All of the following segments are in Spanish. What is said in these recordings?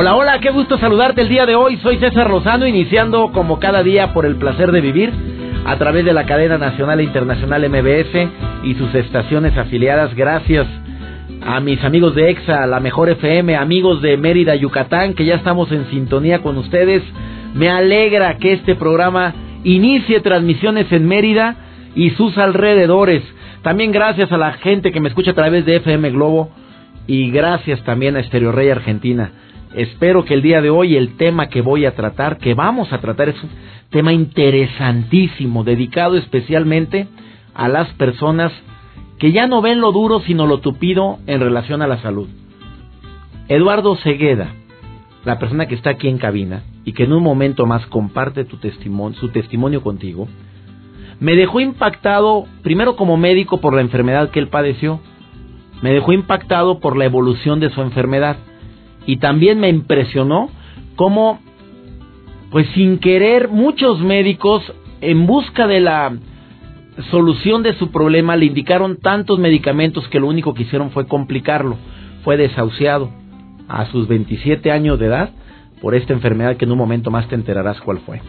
Hola, hola, qué gusto saludarte el día de hoy. Soy César Lozano, iniciando como cada día por el placer de vivir a través de la cadena nacional e internacional MBS y sus estaciones afiliadas. Gracias a mis amigos de EXA, la mejor FM, amigos de Mérida, Yucatán, que ya estamos en sintonía con ustedes. Me alegra que este programa inicie transmisiones en Mérida y sus alrededores. También gracias a la gente que me escucha a través de FM Globo y gracias también a Estereo Rey Argentina. Espero que el día de hoy el tema que voy a tratar, que vamos a tratar, es un tema interesantísimo, dedicado especialmente a las personas que ya no ven lo duro sino lo tupido en relación a la salud. Eduardo Cegueda, la persona que está aquí en cabina y que en un momento más comparte tu su testimonio contigo, me dejó impactado primero como médico por la enfermedad que él padeció, me dejó impactado por la evolución de su enfermedad y también me impresionó cómo, pues sin querer, muchos médicos en busca de la solución de su problema le indicaron tantos medicamentos que lo único que hicieron fue complicarlo. Fue desahuciado a sus 27 años de edad por esta enfermedad que en un momento más te enterarás cuál fue.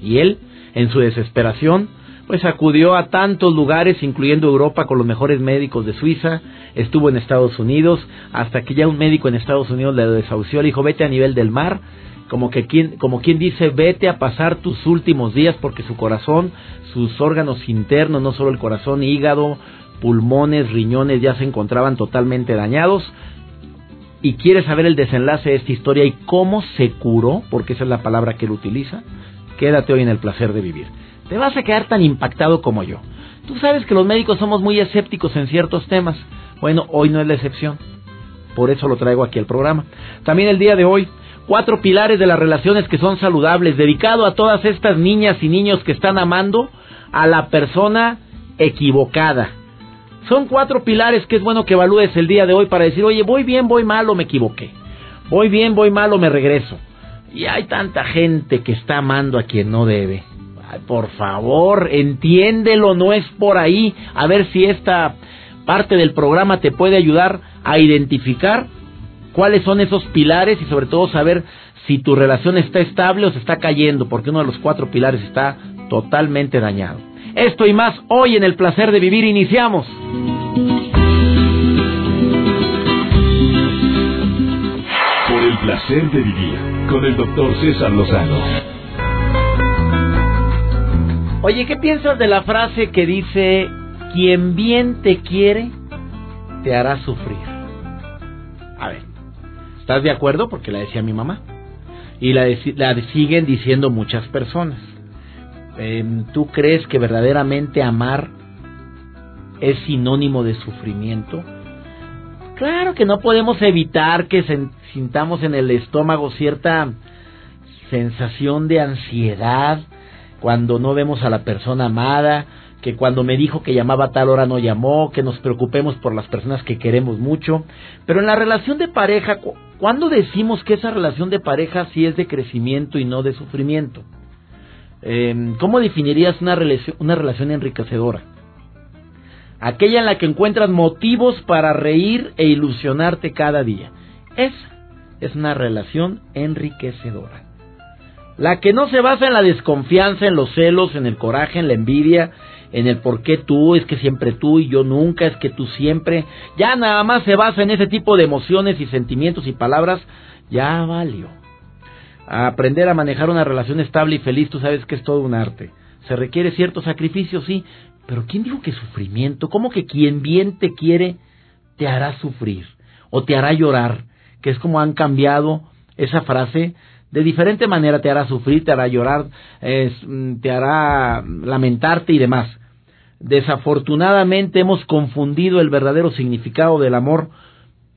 Y él, en su desesperación, pues acudió a tantos lugares, incluyendo Europa, con los mejores médicos de Suiza, estuvo en Estados Unidos, hasta que ya un médico en Estados Unidos le desahució, le dijo, vete a nivel del mar, como que quien, como quien dice, vete a pasar tus últimos días, porque su corazón, sus órganos internos, no solo el corazón, hígado, pulmones, riñones, ya se encontraban totalmente dañados. Y quiere saber el desenlace de esta historia y cómo se curó, porque esa es la palabra que él utiliza, quédate hoy en el placer de vivir te vas a quedar tan impactado como yo. Tú sabes que los médicos somos muy escépticos en ciertos temas. Bueno, hoy no es la excepción. Por eso lo traigo aquí al programa. También el día de hoy, cuatro pilares de las relaciones que son saludables, dedicado a todas estas niñas y niños que están amando a la persona equivocada. Son cuatro pilares que es bueno que evalúes el día de hoy para decir, oye, voy bien, voy mal o me equivoqué. Voy bien, voy mal me regreso. Y hay tanta gente que está amando a quien no debe por favor, entiéndelo, no es por ahí. A ver si esta parte del programa te puede ayudar a identificar cuáles son esos pilares y sobre todo saber si tu relación está estable o se está cayendo, porque uno de los cuatro pilares está totalmente dañado. Esto y más hoy en el placer de vivir iniciamos. Por el placer de vivir con el doctor César Lozano. Oye, ¿qué piensas de la frase que dice, quien bien te quiere, te hará sufrir? A ver, ¿estás de acuerdo? Porque la decía mi mamá. Y la, siguen diciendo muchas personas. Em, ¿Tú crees que verdaderamente amar es sinónimo de sufrimiento? Claro que no podemos evitar que sintamos en el estómago cierta sensación de ansiedad, cuando no vemos a la persona amada, que cuando me dijo que llamaba a tal hora no llamó, que nos preocupemos por las personas que queremos mucho. Pero en la relación de pareja, ¿cuándo decimos que esa relación de pareja sí es de crecimiento y no de sufrimiento? Em, ¿Cómo definirías una relación, una relación enriquecedora? Aquella en la que encuentras motivos para reír e ilusionarte cada día. Esa es una relación enriquecedora. La que no se basa en la desconfianza, en los celos, en el coraje, en la envidia, en el por qué tú, es que siempre tú y yo nunca, es que tú siempre, ya nada más se basa en ese tipo de emociones y sentimientos y palabras, ya valió. aprender a manejar una relación estable y feliz, tú sabes que es todo un arte. Se requiere cierto sacrificio, sí, pero ¿quién dijo que sufrimiento? ¿Cómo que quien bien te quiere te hará sufrir o te hará llorar? Que es como han cambiado esa frase de diferente manera te hará sufrir, te hará llorar, mm, te hará lamentarte y demás. desafortunadamente hemos confundido el verdadero significado del amor.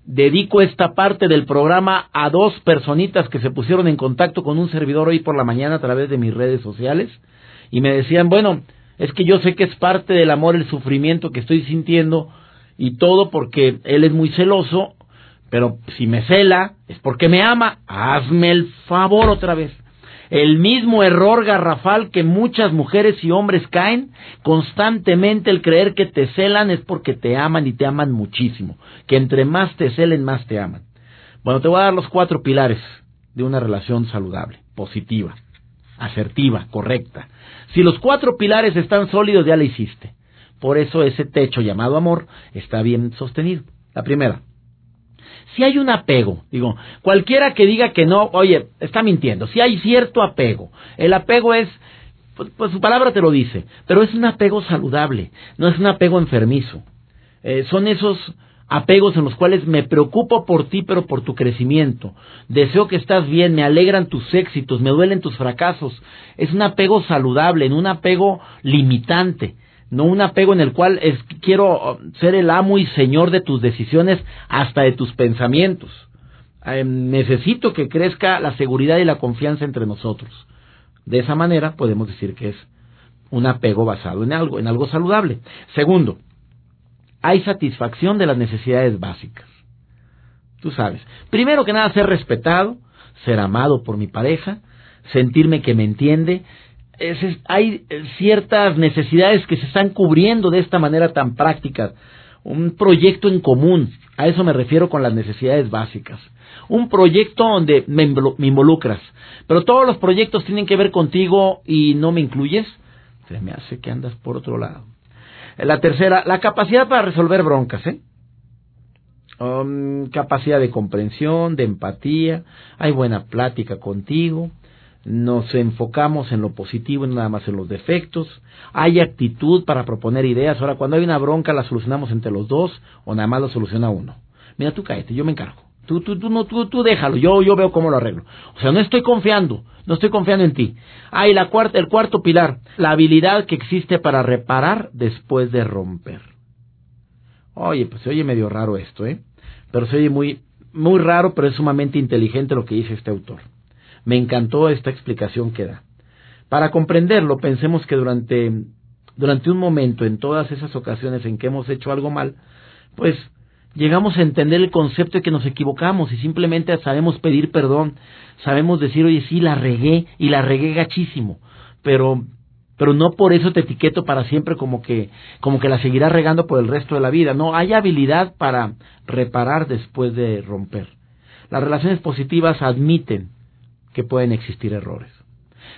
Dedico esta parte del programa a dos personitas que se pusieron en contacto con un servidor hoy por la mañana a través de mis redes sociales y me decían, bueno, es que yo sé que es parte del amor el sufrimiento que estoy sintiendo y todo porque él es muy celoso, pero si me cela es porque me ama. Hazme el favor otra vez el mismo error garrafal que muchas mujeres y hombres caen constantemente el creer que te celan es porque te aman y te aman muchísimo, que entre más te celen más te aman. Bueno, te voy a dar los cuatro pilares de una relación saludable, positiva, asertiva, correcta. Si los cuatro pilares están sólidos ya la hiciste. Por eso ese techo llamado amor está bien sostenido. La primera, si hay un apego, digo, cualquiera que diga que no, oye, está mintiendo, si hay cierto apego, el apego es, pues, pues, su palabra te lo dice, pero es un apego saludable, no es un apego enfermizo. Eh, son esos apegos en los cuales me preocupo por ti, pero por tu crecimiento. Deseo que estás bien, me alegran tus éxitos, me duelen tus fracasos. Es un apego saludable, en un apego limitante no un apego en el cual es, quiero ser el amo y señor de tus decisiones hasta de tus pensamientos. Em, necesito que crezca la seguridad y la confianza entre nosotros. De esa manera podemos decir que es un apego basado en algo, en algo saludable. Segundo, hay satisfacción de las necesidades básicas. Tú sabes, primero que nada ser respetado, ser amado por mi pareja, sentirme que me entiende, hay ciertas necesidades que se están cubriendo de esta manera tan práctica. Un proyecto en común, a eso me refiero con las necesidades básicas. Un proyecto donde me, involucras. Pero todos los proyectos tienen que ver contigo y no me incluyes. Se me hace que andas por otro lado. La tercera, la capacidad para resolver broncas, ¿eh? Um, capacidad de comprensión, de empatía, hay buena plática contigo, nos enfocamos en lo positivo y nada más en los defectos, hay actitud para proponer ideas, ahora cuando hay una bronca la solucionamos entre los dos o nada más lo soluciona uno. Mira, tú cállate, yo me encargo. Tú, tú, tú, no, tú, tú déjalo, yo, yo veo cómo lo arreglo. O sea, no estoy confiando, no estoy confiando en ti. Ah, y la cuarta, el cuarto pilar, la habilidad que existe para reparar después de romper. Oye, pues se oye medio raro esto, ¿eh? Pero se oye muy, muy raro, pero es sumamente inteligente lo que dice este autor. Me encantó esta explicación que da. Para comprenderlo, pensemos que durante, durante un momento, en todas esas ocasiones en que hemos hecho algo mal, pues llegamos a entender el concepto de que nos equivocamos y simplemente sabemos pedir perdón, sabemos decir, oye, sí, la regué y la regué gachísimo, pero pero no por eso te etiqueto para siempre como que como que la seguirás regando por el resto de la vida. No, hay habilidad para reparar después de romper. Las relaciones positivas admiten que pueden existir errores.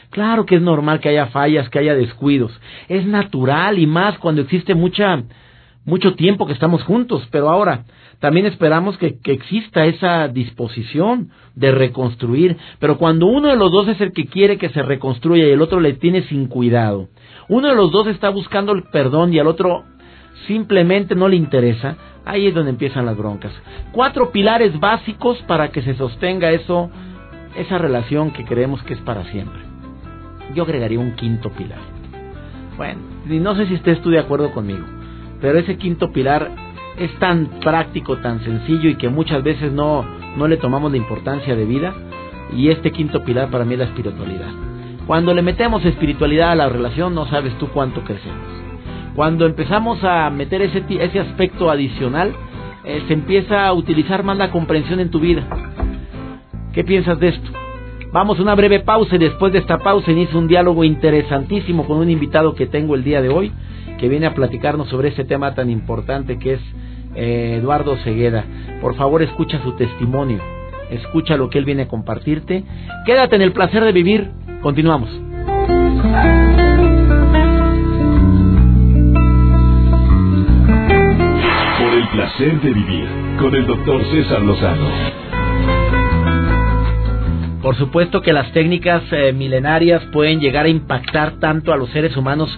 Claro que es normal que haya fallas, que haya descuidos. Es natural y más cuando existe mucha, mucho tiempo que estamos juntos. Pero ahora, también esperamos que, que, exista esa disposición de reconstruir. Pero cuando uno de los dos es el que quiere que se reconstruya y el otro le tiene sin cuidado, uno de los dos está buscando el perdón y al otro simplemente no le interesa, ahí es donde empiezan las broncas. Cuatro pilares básicos para que se sostenga eso esa relación que creemos que es para siempre. Yo agregaría un quinto pilar. Bueno, y no sé si estés tú de acuerdo conmigo, pero ese quinto pilar es tan práctico, tan sencillo y que muchas veces no, no le tomamos la importancia de vida. Y este quinto pilar para mí es la espiritualidad. Cuando le metemos espiritualidad a la relación, no sabes tú cuánto crecemos. Cuando empezamos a meter ese, ese aspecto adicional, eh, se empieza a utilizar más la comprensión en tu vida. ¿Qué piensas de esto? Vamos a una breve pausa y después de esta pausa inicia un diálogo interesantísimo con un invitado que tengo el día de hoy, que viene a platicarnos sobre este tema tan importante que es eh, Eduardo Cegueda. Por favor, escucha su testimonio, escucha lo que él viene a compartirte. Quédate en el placer de vivir. Continuamos. Por el placer de vivir con el doctor César Lozano. Por supuesto que las técnicas eh, milenarias pueden llegar a impactar tanto a los seres humanos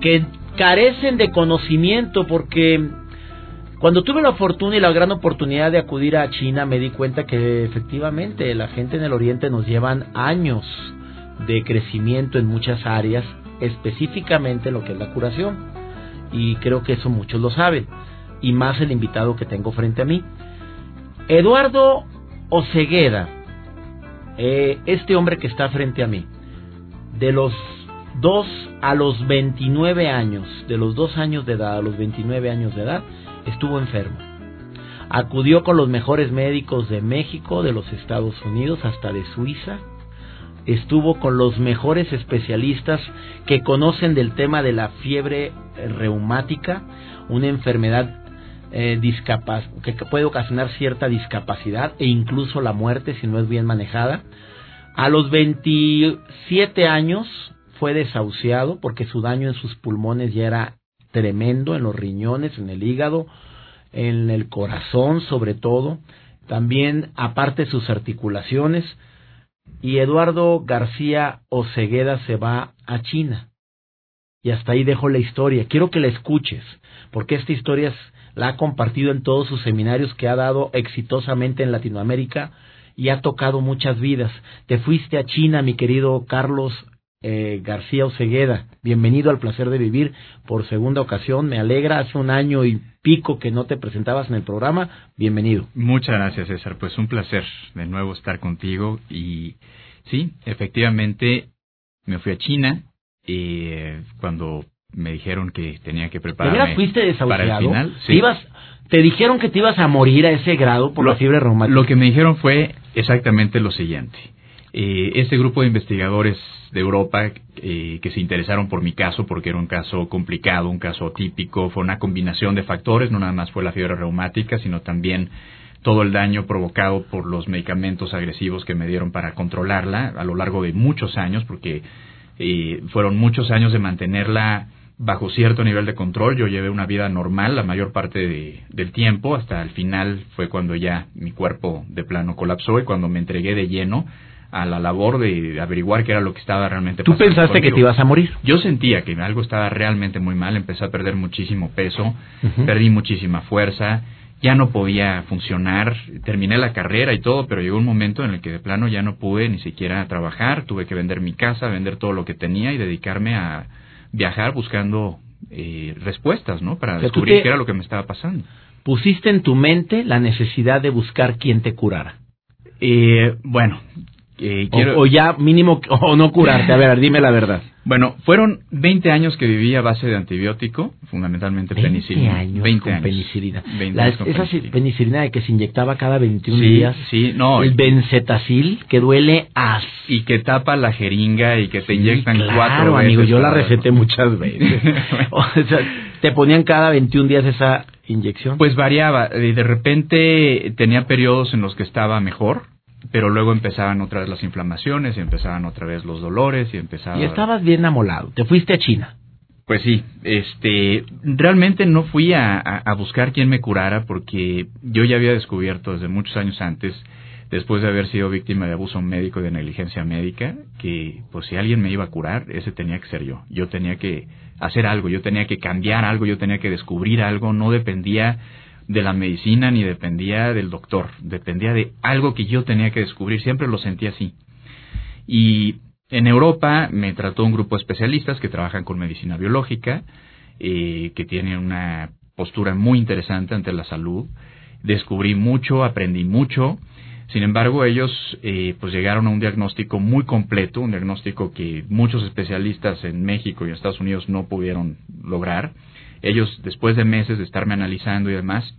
que carecen de conocimiento porque cuando tuve la fortuna y la gran oportunidad de acudir a China me di cuenta que efectivamente la gente en el Oriente nos llevan años de crecimiento en muchas áreas, específicamente lo que es la curación. y creo que eso muchos lo saben, y más el invitado que tengo frente a mí. Eduardo Ocegueda, eh, este hombre que está frente a mí, de los 2 a los 29 años, de los 2 años de edad a los 29 años de edad, estuvo enfermo. Acudió con los mejores médicos de México, de los Estados Unidos, hasta de Suiza. Estuvo con los mejores especialistas que conocen del tema de la fiebre reumática, una enfermedad eh, que puede ocasionar cierta discapacidad e incluso la muerte si no es bien manejada. A los 27 años fue desahuciado porque su daño en sus pulmones ya era tremendo, en los riñones, en el hígado, en el corazón sobre todo, también aparte sus articulaciones. Y Eduardo García Ocegueda se va a China. Y hasta ahí dejo la historia. Quiero que la escuches, porque esta historia la ha compartido en todos sus seminarios que ha dado exitosamente en Latinoamérica y ha tocado muchas vidas. Te fuiste a China, mi querido Carlos eh, García Ocegueda. Bienvenido al placer de vivir por segunda ocasión. Me alegra, hace un año y pico que no te presentabas en el programa. Bienvenido. Muchas gracias, César. Pues un placer de nuevo estar contigo. Y sí, efectivamente, me fui a China eh, cuando me dijeron que tenía que prepararme fuiste para el final. Sí. ¿Te dijeron que te ibas a morir a ese grado por la fiebre reumática? Lo que me dijeron fue exactamente lo siguiente. Eh, este grupo de investigadores de Europa eh, que se interesaron por mi caso, porque era un caso complicado, un caso típico, fue una combinación de factores, no nada más fue la fiebre reumática, sino también todo el daño provocado por los medicamentos agresivos que me dieron para controlarla a lo largo de muchos años, porque eh, fueron muchos años de mantenerla bajo cierto nivel de control. Yo llevé una vida normal la mayor parte del tiempo, hasta el final fue cuando ya mi cuerpo de plano colapsó y cuando me entregué de lleno a la labor de averiguar qué era lo que estaba realmente pasando. ¿Tú pensaste que te ibas a morir? Yo sentía que algo estaba realmente muy mal, empecé a perder muchísimo peso, perdí muchísima fuerza, ya no podía funcionar, terminé la carrera y todo, pero llegó un momento en el que de plano ya no pude ni siquiera trabajar, tuve que vender mi casa, vender todo lo que tenía y dedicarme a viajar buscando eh, respuestas, ¿no? Para descubrir qué era lo que me estaba pasando. ¿Pusiste en tu mente la necesidad de buscar quien te curara? Eh, bueno, eh, quiero... o, ya mínimo, o no curarte. A ver, dime la verdad. Bueno, fueron 20 años que viví a base de antibiótico, fundamentalmente 20 penicilina. Años 20 con años penicilina. 20 años con esa penicilina. de que se inyectaba cada 21 días. Sí, no. El bencetacil, que duele así. Y que tapa la jeringa y que te inyectan claro, cuatro veces. amigo, yo la receté muchas veces. o sea, te ponían cada 21 días esa inyección. Pues variaba. De repente tenía periodos en los que estaba mejor pero luego empezaban otra vez las inflamaciones y empezaban otra vez los dolores y empezaba... Y estabas bien amolado, te fuiste a China. Pues sí, este, realmente no fui a, a, buscar quién me curara porque yo ya había descubierto desde muchos años antes, después de haber sido víctima de abuso médico y de negligencia médica, que pues si alguien me iba a curar, ese tenía que ser yo. Yo tenía que hacer algo, yo tenía que cambiar algo, yo tenía que descubrir algo, no dependía de la medicina ni dependía del doctor, dependía de algo que yo tenía que descubrir, siempre lo sentí así. Y en Europa me trató un grupo de especialistas que trabajan con medicina biológica, eh, que tienen una postura muy interesante ante la salud. Descubrí mucho, aprendí mucho. Sin embargo, ellos eh, pues llegaron a un diagnóstico muy completo, un diagnóstico que muchos especialistas en México y en Estados Unidos no pudieron lograr ellos, después de meses de estarme analizando y demás,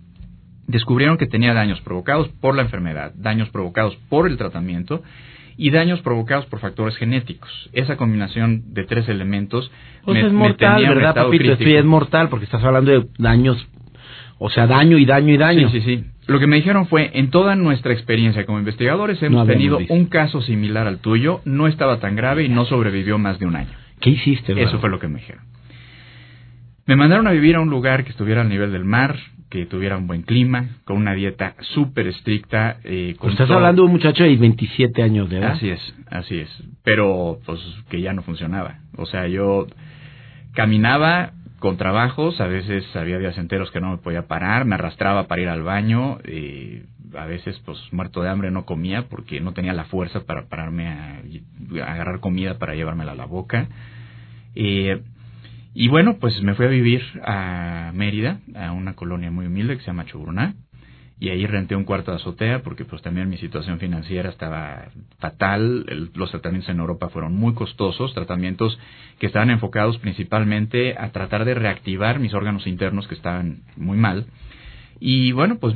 descubrieron que tenía daños provocados por la enfermedad, daños provocados por el tratamiento y daños provocados por factores genéticos. Esa combinación de tres elementos pues me, es mortal, ¿verdad, papito? Sí, es mortal porque estás hablando de daños, o sea, daño y daño y daño. Sí, sí, sí. Lo que me dijeron fue, en toda nuestra experiencia como investigadores hemos tenido un caso similar al tuyo, no estaba tan grave y no sobrevivió más de un año. ¿Qué hiciste? Eso fue lo que me dijeron. Me mandaron a vivir a un lugar que estuviera al nivel del mar, que tuviera un buen clima, con una dieta súper estricta. Eh, Estás hablando de un muchacho de 27 años de edad. Así es, así es. Pero, pues, que ya no funcionaba. O sea, yo caminaba con trabajos, a veces había días enteros que no me podía parar, me arrastraba para ir al baño, y a veces, pues, muerto de hambre no comía porque no tenía la fuerza para pararme a, agarrar comida para llevármela a la boca. Eh, Y bueno, pues me fui a vivir a Mérida, a una colonia muy humilde que se llama Chuburná, y ahí renté un cuarto de azotea porque pues también mi situación financiera estaba fatal, los tratamientos en Europa fueron muy costosos, tratamientos que estaban enfocados principalmente a tratar de reactivar mis órganos internos que estaban muy mal. Y bueno, pues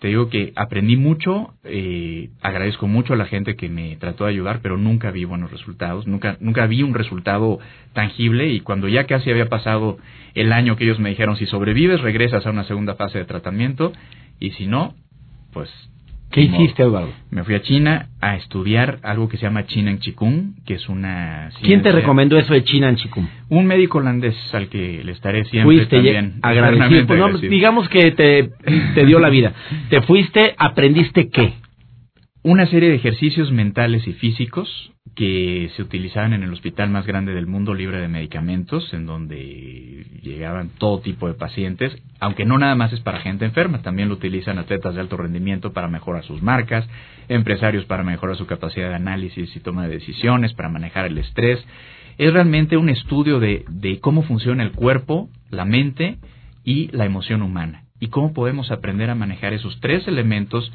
te digo que aprendí mucho, eh, agradezco mucho a la gente que me trató de ayudar, pero nunca vi buenos resultados, nunca, nunca vi un resultado tangible y cuando ya casi había pasado el año que ellos me dijeron, si sobrevives, regresas a una segunda fase de tratamiento y si no, pues ¿Qué hiciste, Eduardo? Me fui a China a estudiar algo que se llama China en Chikung, que es una... ¿Quién te recomendó eso de China en Chikung? Un médico holandés al que le estaré siempre fuiste también agradecido. Pues digamos que te, te dio la vida. Te fuiste, aprendiste qué? Una serie de ejercicios mentales y físicos que se utilizaban en el hospital más grande del mundo libre de medicamentos, en donde llegaban todo tipo de pacientes, aunque no nada más es para gente enferma, también lo utilizan atletas de alto rendimiento para mejorar sus marcas, empresarios para mejorar su capacidad de análisis y toma de decisiones, para manejar el estrés. Es realmente un estudio de, de cómo funciona el cuerpo, la mente y la emoción humana, y cómo podemos aprender a manejar esos tres elementos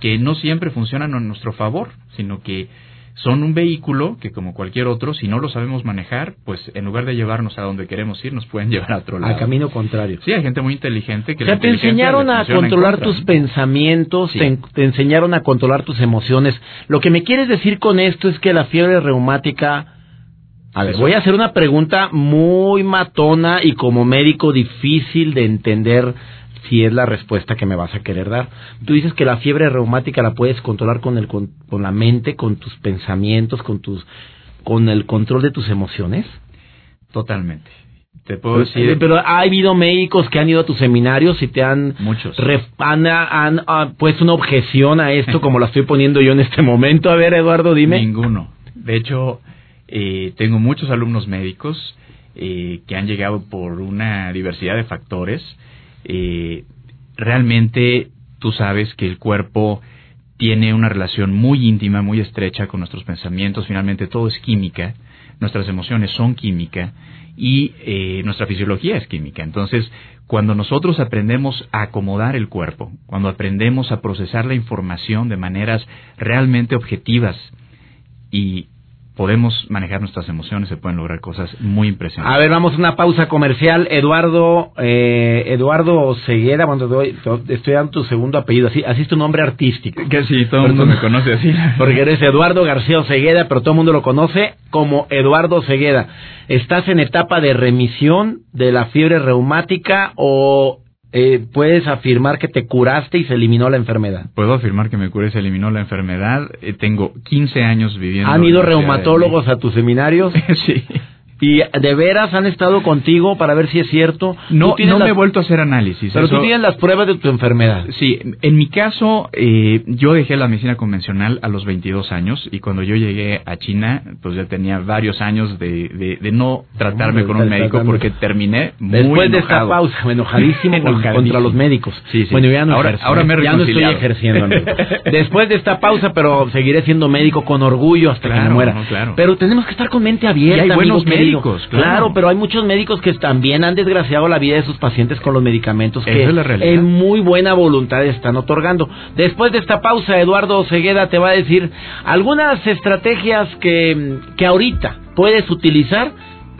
que no siempre funcionan a nuestro favor, sino que son un vehículo que como cualquier otro, si no lo sabemos manejar, pues en lugar de llevarnos a donde queremos ir, nos pueden llevar a otro lado. Al camino contrario. Sí, hay gente muy inteligente que... O sea, te enseñaron a controlar tus pensamientos, te, enseñaron a controlar tus emociones. Lo que me quieres decir con esto es que la fiebre reumática... A ver, voy a hacer una pregunta muy matona y como médico difícil de entender si es la respuesta que me vas a querer dar. Tú dices que la fiebre reumática la puedes controlar con el con, la mente, con tus pensamientos, con tus con el control de tus emociones. Totalmente. Te puedo decir. Pero ha habido médicos que han ido a tus seminarios y te han. Muchos. han, han, ah, puesto una objeción a esto, como la estoy poniendo yo en este momento. A ver, Eduardo, dime. Ninguno. De hecho, eh, tengo muchos alumnos médicos eh, que han llegado por una diversidad de factores eh, realmente tú sabes que el cuerpo tiene una relación muy íntima, muy estrecha con nuestros pensamientos, finalmente todo es química, nuestras emociones son química y eh, nuestra fisiología es química. Entonces, cuando nosotros aprendemos a acomodar el cuerpo, cuando aprendemos a procesar la información de maneras realmente objetivas y podemos manejar nuestras emociones, se pueden lograr cosas muy impresionantes. A ver, vamos a una pausa comercial. Eduardo, eh, Eduardo Ceguera, cuando doy, estoy dando tu segundo apellido, así, así es tu nombre artístico. Que sí, todo el mundo me conoce así. Porque eres Eduardo García Cegueda, pero todo el mundo lo conoce como Eduardo Cegueda. ¿Estás en etapa de remisión de la fiebre reumática o eh, puedes afirmar que te curaste y se eliminó la enfermedad. Puedo afirmar que me curé y se eliminó la enfermedad. Eh, tengo 15 años viviendo. ¿Han ido reumatólogos a tus seminarios? sí. ¿Y de veras han estado contigo para ver si es cierto? No, no me he vuelto a hacer análisis. Pero tú tienes las pruebas de tu enfermedad. Sí, en mi caso, eh, yo dejé la medicina convencional a los 22 años y cuando yo llegué a China, pues ya tenía varios años de, de, no tratarme con un médico porque terminé muy Después de esta pausa, enojadísimo, contra los médicos. Sí, sí. Bueno, ya no, ahora, ahora me ya no estoy ejerciendo. Después de esta pausa, pero seguiré siendo médico con orgullo hasta que me muera. claro. Pero tenemos que estar con mente abierta. Y hay buenos médicos, claro. pero hay muchos médicos que también han desgraciado la vida de sus pacientes con los medicamentos que en muy buena voluntad están otorgando. Después de esta pausa, Eduardo Cegueda te va a decir algunas estrategias que, que ahorita puedes utilizar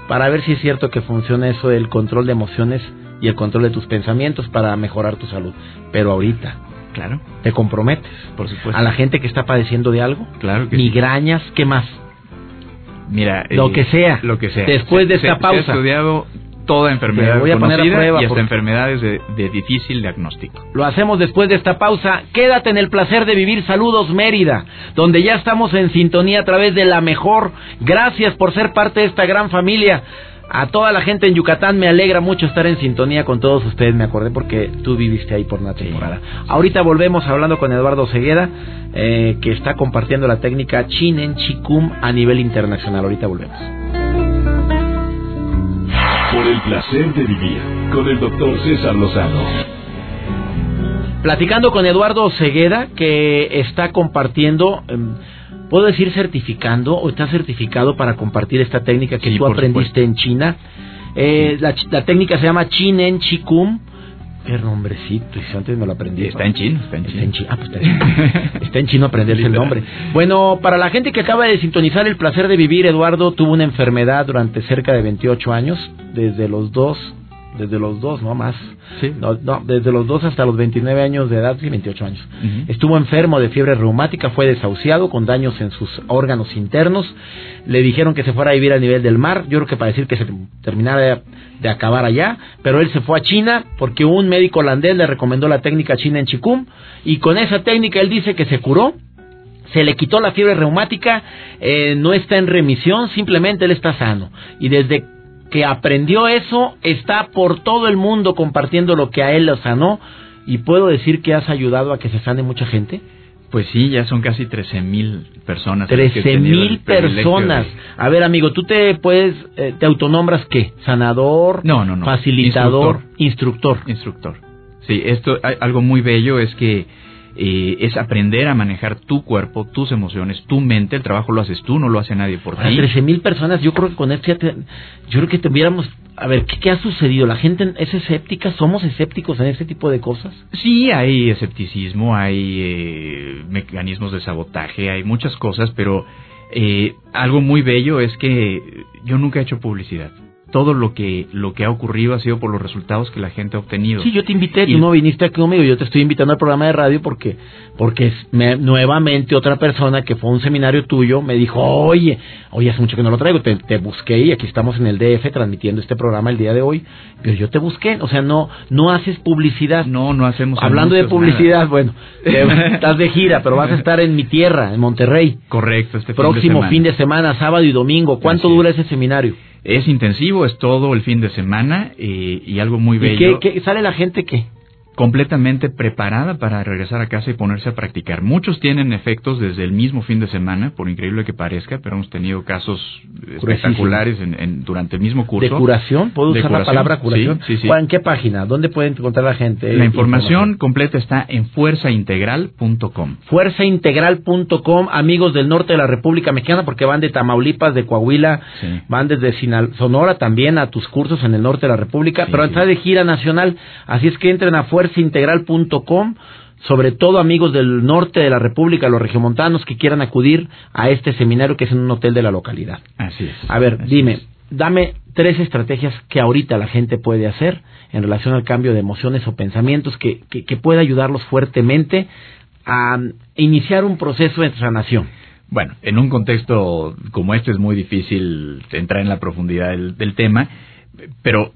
para ver si es cierto que funciona eso del control de emociones y el control de tus pensamientos para mejorar tu salud. Pero ahorita, claro, te comprometes, por supuesto, a la gente que está padeciendo de algo, claro, migrañas, ¿qué más? Mira, lo que sea. Lo que sea. Después de esta pausa. he estudiado toda enfermedad voy a poner a prueba y hasta enfermedades de, de, difícil diagnóstico. Lo hacemos después de esta pausa. Quédate en el placer de vivir. Saludos Mérida, donde ya estamos en sintonía a través de la mejor. Gracias por ser parte de esta gran familia. A toda la gente en Yucatán me alegra mucho estar en sintonía con todos ustedes. Me acordé porque tú viviste ahí por una temporada. Ahorita volvemos hablando con Eduardo Cegueda, eh, que está compartiendo la técnica Chinen Chikum a nivel internacional. Ahorita volvemos. Por el placer de vivir con el doctor César Lozano. Platicando con Eduardo Cegueda, que está compartiendo. ¿Puedo decir certificando o está certificado para compartir esta técnica que tú aprendiste en China? Eh, la, la técnica se llama Chinen Chikum. Qué nombrecito, y antes me lo aprendí. Está en chino, está en Está chino. en chino. Ah, pues está en chino. Está en chino aprenderse el nombre. Bueno, para la gente que acaba de sintonizar el placer de vivir, Eduardo tuvo una enfermedad durante cerca de 28 años, desde los dos, desde los dos, no más. Sí. No, no, desde los dos hasta los 29 años de edad, sí, 28 años. Estuvo enfermo de fiebre reumática, fue desahuciado con daños en sus órganos internos. Le dijeron que se fuera a vivir a nivel del mar. Yo creo que para decir que se terminara de, de acabar allá. Pero él se fue a China porque un médico holandés le recomendó la técnica china en Chikung. Y con esa técnica él dice que se curó. Se le quitó la fiebre reumática, eh, no está en remisión, simplemente él está sano. Y desde que aprendió eso, está por todo el mundo compartiendo lo que a él lo sanó. Y puedo decir que has ayudado a que se sane mucha gente. Pues sí, ya son casi 13 mil personas. las que he 13 tenido el mil personas. de- A ver, amigo, tú te puedes, eh, te autonombras qué? Sanador, No, no, no. facilitador, instructor. Instructor. Sí, esto, algo muy bello es que eh, es aprender a manejar tu cuerpo, tus emociones, tu mente. El trabajo lo haces tú, no lo hace nadie por ti. 13 mil personas, yo creo que con esto ya te- yo creo que tuviéramos, a ver, ¿qué, qué ha sucedido? ¿La gente es escéptica? ¿Somos escépticos en ese tipo de cosas? Sí, hay escepticismo, hay eh, mecanismos de sabotaje, hay muchas cosas, pero eh, algo muy bello es que yo nunca he hecho publicidad. Todo lo que lo que ha ocurrido ha sido por los resultados que la gente ha obtenido. Sí, yo te invité, Y- tú no viniste aquí conmigo, yo te estoy invitando al programa de radio porque porque me- nuevamente otra persona que fue a un seminario tuyo me dijo, oye, oye, hace mucho que no lo traigo, te, te busqué y aquí estamos en el DF transmitiendo este programa el día de hoy, pero yo te busqué, o sea, no no haces publicidad. No, no hacemos Hablando de publicidad, nada. bueno, te- estás de gira, pero vas a estar en mi tierra, en Monterrey. Correcto, este Próximo fin fin de semana, sábado y domingo. ¿Cuánto Así es. dura ese seminario? Es intensivo, es todo el fin de semana eh, y algo muy ¿Y bello. qué, qué- sale la gente qué? Completamente preparada para regresar a casa y ponerse a practicar. Muchos tienen efectos desde el mismo fin de semana, por increíble que parezca, pero hemos tenido casos espectaculares en, en- durante el mismo curso. ¿De curación? ¿Puedo De usar la palabra curación? sí, sí, sí. ¿Cuál- ¿En qué página? ¿Dónde pueden encontrar la gente? La información completa está en fuerzaintegral.com. fuerzaintegral.com, amigos del norte de la República Mexicana, porque van de Tamaulipas, de Coahuila, van desde Sinal- Sonora también a tus cursos en el norte de la República, pero está de gira nacional, así es que entren a fuerzaintegral.com, sobre todo amigos del norte de la República, los regiomontanos que quieran acudir a este seminario que es en un hotel de la localidad. Así es. A ver, dime, es. dame tres estrategias que ahorita la gente puede hacer en relación al cambio de emociones o pensamientos que, que, que pueda ayudarlos fuertemente a iniciar un proceso de sanación. Bueno, en un contexto como este es muy difícil entrar en la profundidad del, del tema, pero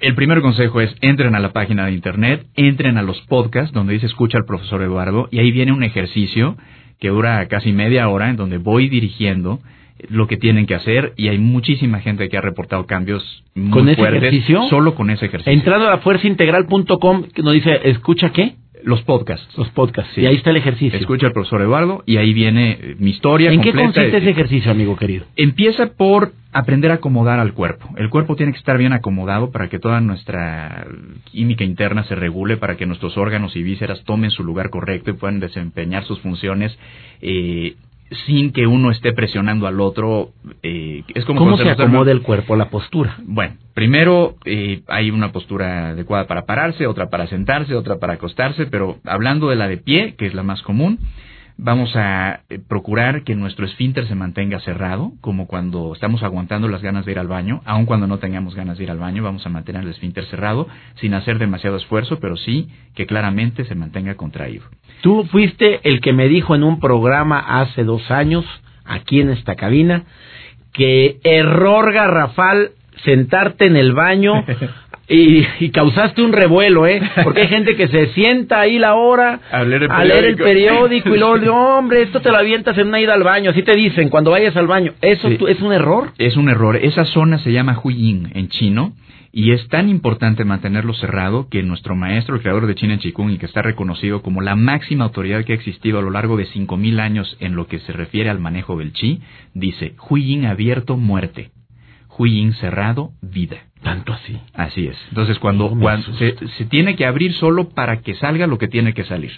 el primer consejo es entren a la página de internet, entren a los podcasts donde dice escucha al profesor Eduardo y ahí viene un ejercicio que dura casi media hora en donde voy dirigiendo lo que tienen que hacer y hay muchísima gente que ha reportado cambios muy ¿Con ese fuertes ejercicio? solo con ese ejercicio. Entrando a fuerzaintegral.com, que nos dice, ¿escucha qué? Los podcasts. Los podcasts. Sí. Y ahí está el ejercicio. Escucha al profesor Eduardo y ahí viene eh, mi historia ¿En qué consiste ese ejercicio, amigo querido? Empieza por aprender a acomodar al cuerpo. El cuerpo tiene que estar bien acomodado para que toda nuestra química interna se regule, para que nuestros órganos y vísceras tomen su lugar correcto y puedan desempeñar sus funciones eh, sin que uno esté presionando al otro. eh, es como ¿Cómo se acomoda el cuerpo, la postura? Bueno, primero eh, hay una postura adecuada para pararse, otra para sentarse, otra para acostarse, pero hablando de la de pie, que es la más común, vamos a eh, procurar que nuestro esfínter se mantenga cerrado, como cuando estamos aguantando las ganas de ir al baño, aun cuando no tengamos ganas de ir al baño, vamos a mantener el esfínter cerrado, sin hacer demasiado esfuerzo, pero sí que claramente se mantenga contraído. Tú fuiste el que me dijo en un programa hace dos años, aquí en esta cabina, que error garrafal sentarte en el baño y, y causaste un revuelo, ¿eh? Porque hay gente que se sienta ahí la hora A leer el a leer el periódico. periódico y luego, no, hombre, esto te lo avientas en una ida al baño, así te dicen cuando vayas al baño. ¿Eso Sí. tú- es un error? Es un error. Esa zona se llama Huiyin en chino y es tan importante mantenerlo cerrado que nuestro maestro, el creador de China en Chikung y que está reconocido como la máxima autoridad que ha existido a lo largo de 5000 años en lo que se refiere al manejo del chi, dice Huiyin abierto muerte, Huiyin cerrado vida. Tanto así. Así es. Entonces cuando, No cuando se, tiene que abrir solo para que salga lo que tiene que salir.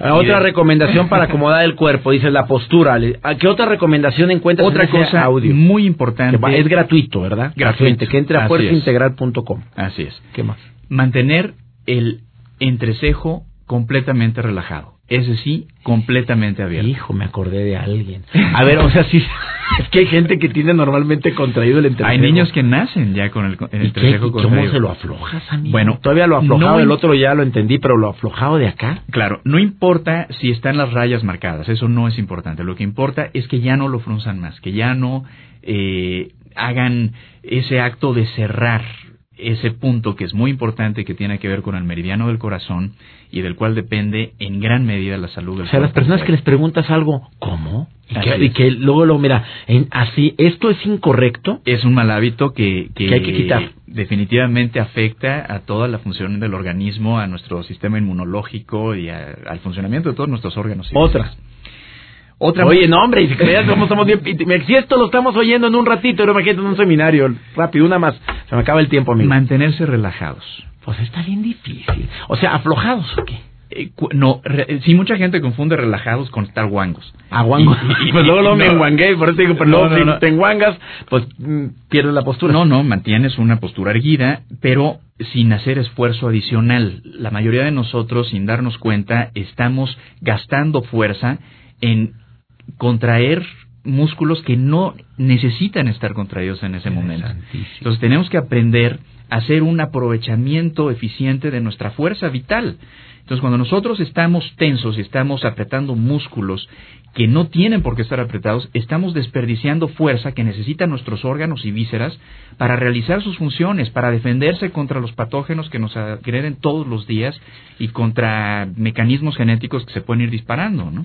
Ah, otra recomendación para acomodar el cuerpo, dice la postura. ¿A ¿Qué otra recomendación encuentras Otra en ese cosa audio? muy importante. Va- es gratuito, ¿verdad? Gratuito. Que entre a fuerzaintegral.com. Así es. ¿Qué más? Mantener el entrecejo completamente relajado. Ese sí, completamente abierto. Hijo, me acordé de alguien. A ver, o sea, sí, es que hay gente que tiene normalmente contraído el entrecejo. Hay niños que nacen ya con el, el ¿Y qué? entrecejo ¿Y ¿Cómo se lo aflojas, amigo? Bueno, todavía lo aflojado no im- otro ya lo entendí, pero lo aflojado de acá. Claro, no importa si están las rayas marcadas, eso no es importante. Lo que importa es que ya no lo frunzan más, que ya no eh, hagan ese acto de cerrar ese punto que es muy importante que tiene que ver con el meridiano del corazón y del cual depende en gran medida la salud del O sea, las personas que les preguntas algo, ¿cómo? Y que, es. y que luego lo mira, en, así, esto es incorrecto. es un mal hábito que, Que hay que quitar. definitivamente afecta a toda la función del organismo, a nuestro sistema inmunológico y a- al funcionamiento de todos nuestros órganos. Otra. Otra Oye, no, hombre, y si creas, somos, somos bien... Si esto lo estamos oyendo en un ratito, pero imagínate en un seminario, rápido, una más. Se me acaba el tiempo, amigo. mantenerse relajados. Pues está bien difícil. O sea, aflojados, ¿o qué? Eh, no, re- sí, mucha gente confunde relajados con estar guangos. Aguango. Y- y- pues luego, luego me no. enguangué, por eso digo, pero No, luego no, si no. te enguangas, pues mm, pierdes la postura. No, no, mantienes una postura erguida, pero sin hacer esfuerzo adicional. La mayoría de nosotros, sin darnos cuenta, estamos gastando fuerza en contraer músculos que no necesitan estar contraídos en ese momento. Entonces tenemos que aprender a hacer un aprovechamiento eficiente de nuestra fuerza vital. Entonces cuando nosotros estamos tensos y estamos apretando músculos que no tienen por qué estar apretados, estamos desperdiciando fuerza que necesitan nuestros órganos y vísceras para realizar sus funciones, para defenderse contra los patógenos que nos agreden todos los días y contra mecanismos genéticos que se pueden ir disparando, ¿no?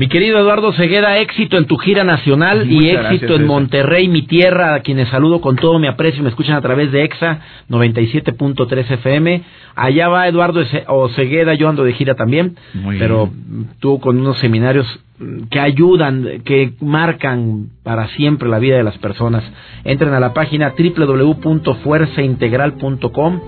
Mi querido Eduardo Cegueda, éxito en tu gira nacional y éxito gracias, en. Monterrey, mi tierra, a quienes saludo con todo mi aprecio y me escuchan a través de EXA 97.3 FM. Allá va Eduardo Ocegueda, yo ando de gira también, Muy pero bien. tú con unos seminarios que ayudan, que marcan para siempre la vida de las personas. Entren a la página www.fuerzaintegral.com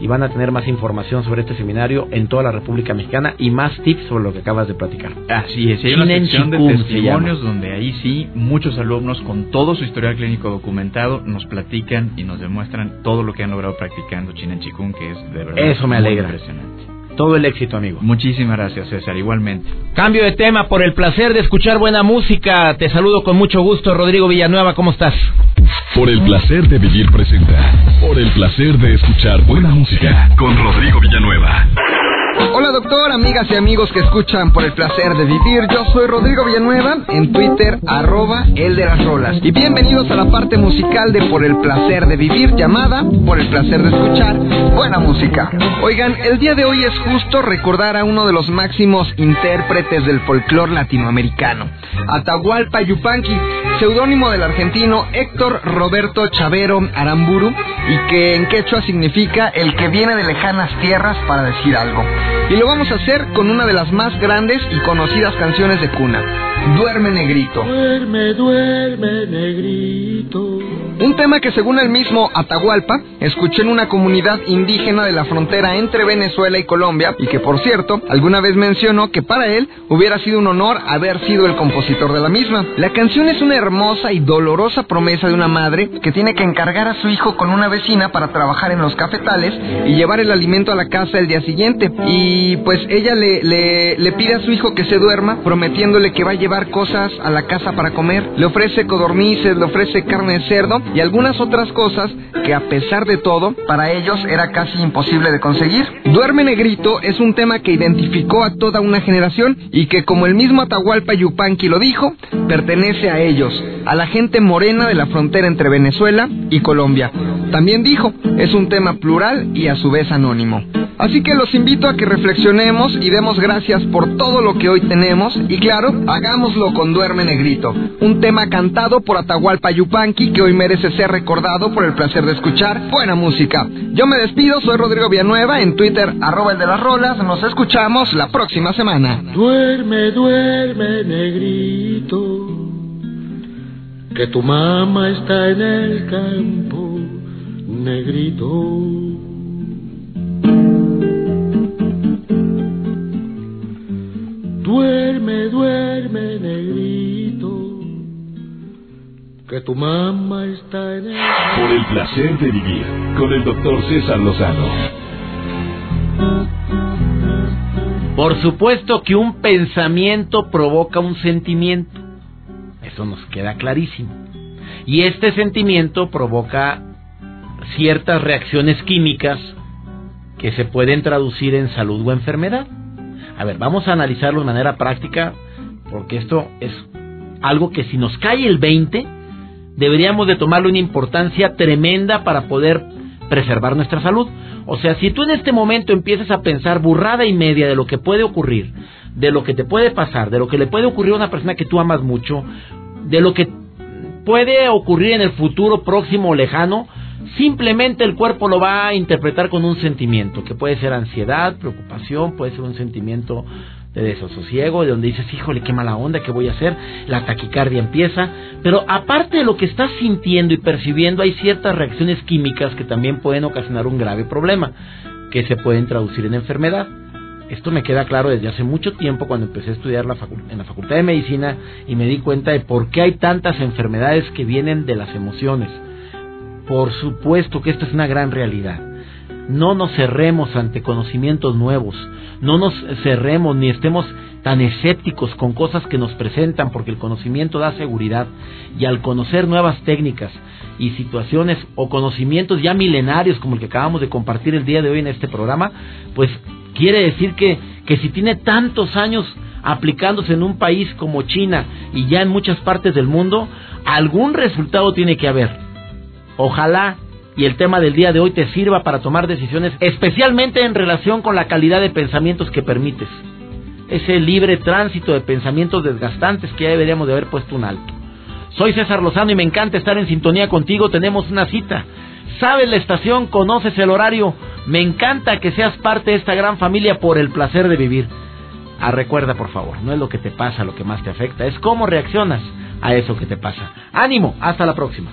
y van a tener más información sobre este seminario en toda la República Mexicana y más tips sobre lo que acabas de platicar. Así es, hay una sección de se testimonios donde ahí sí muchos alumnos con todo su historial clínico documentado nos platican y nos demuestran todo lo que han logrado practicando Chinen Chikung, que es de verdad Eso me alegra. impresionante. Todo el éxito, amigo. Muchísimas gracias, César, igualmente. Cambio de tema por el placer de escuchar buena música. Te saludo con mucho gusto, Rodrigo Villanueva. ¿Cómo estás? Por el placer de vivir presenta. Por el placer de escuchar buena música. Con Rodrigo Villanueva. Hola doctor, amigas y amigos que escuchan por el placer de vivir. Yo soy Rodrigo Villanueva, en Twitter, arroba el de las rolas. Y bienvenidos a la parte musical de Por el placer de vivir, llamada Por el placer de escuchar buena música. Oigan, el día de hoy es justo recordar a uno de los máximos intérpretes del folclore latinoamericano, Atahualpa Yupanqui, seudónimo del argentino Héctor Roberto Chavero Aramburu, y que en quechua significa el que viene de lejanas tierras para decir algo. Y lo vamos a hacer con una de las más grandes y conocidas canciones de cuna, Duerme Negrito. Duerme, duerme, negrito. Un tema que según el mismo Atahualpa escuchó en una comunidad indígena de la frontera entre Venezuela y Colombia y que por cierto alguna vez mencionó que para él hubiera sido un honor haber sido el compositor de la misma. La canción es una hermosa y dolorosa promesa de una madre que tiene que encargar a su hijo con una vecina para trabajar en los cafetales y llevar el alimento a la casa el día siguiente. Y pues ella le, le, le pide a su hijo que se duerma prometiéndole que va a llevar cosas a la casa para comer. Le ofrece codornices, le ofrece carne de cerdo y algunas otras cosas que a pesar de todo, para ellos era casi imposible de conseguir. Duerme Negrito es un tema que identificó a toda una generación y que como el mismo Atahualpa Yupanqui lo dijo, pertenece a ellos, a la gente morena de la frontera entre Venezuela y Colombia. También dijo, es un tema plural y a su vez anónimo. Así que los invito a que reflexionemos y demos gracias por todo lo que hoy tenemos y claro, hagámoslo con Duerme Negrito, un tema cantado por Atahualpa Yupanqui que hoy merece ser recordado por el placer de escuchar buena música. Yo me despido, soy Rodrigo Villanueva, en Twitter arroba el de las rolas, nos escuchamos la próxima semana. Duerme, duerme, negrito. Que tu mamá está en el campo, negrito. Que tu mamá está en el... Por el placer de vivir con el doctor César Lozano. Por supuesto que un pensamiento provoca un sentimiento. Eso nos queda clarísimo. Y este sentimiento provoca ciertas reacciones químicas que se pueden traducir en salud o enfermedad. A ver, vamos a analizarlo de manera práctica, porque esto es algo que si nos cae el 20, deberíamos de tomarle una importancia tremenda para poder preservar nuestra salud. O sea, si tú en este momento empiezas a pensar burrada y media de lo que puede ocurrir, de lo que te puede pasar, de lo que le puede ocurrir a una persona que tú amas mucho, de lo que puede ocurrir en el futuro próximo o lejano, simplemente el cuerpo lo va a interpretar con un sentimiento, que puede ser ansiedad, preocupación, puede ser un sentimiento de desasosiego, de donde dices, híjole, qué mala onda, ¿qué voy a hacer? La taquicardia empieza. Pero aparte de lo que estás sintiendo y percibiendo, hay ciertas reacciones químicas que también pueden ocasionar un grave problema, que se pueden traducir en enfermedad. Esto me queda claro desde hace mucho tiempo cuando empecé a estudiar en la Facultad de Medicina y me di cuenta de por qué hay tantas enfermedades que vienen de las emociones. Por supuesto que esto es una gran realidad. No nos cerremos ante conocimientos nuevos, no nos cerremos ni estemos tan escépticos con cosas que nos presentan porque el conocimiento da seguridad y al conocer nuevas técnicas y situaciones o conocimientos ya milenarios como el que acabamos de compartir el día de hoy en este programa, pues quiere decir que, que si tiene tantos años aplicándose en un país como China y ya en muchas partes del mundo, algún resultado tiene que haber. Ojalá y el tema del día de hoy te sirva para tomar decisiones, especialmente en relación con la calidad de pensamientos que permites. Ese libre tránsito de pensamientos desgastantes que ya deberíamos de haber puesto un alto. Soy César Lozano y me encanta estar en sintonía contigo. Tenemos una cita. Sabes la estación, conoces el horario. Me encanta que seas parte de esta gran familia por el placer de vivir. Ah, recuerda, por favor, no es lo que te pasa lo que más te afecta, es cómo reaccionas a eso que te pasa. Ánimo, hasta la próxima.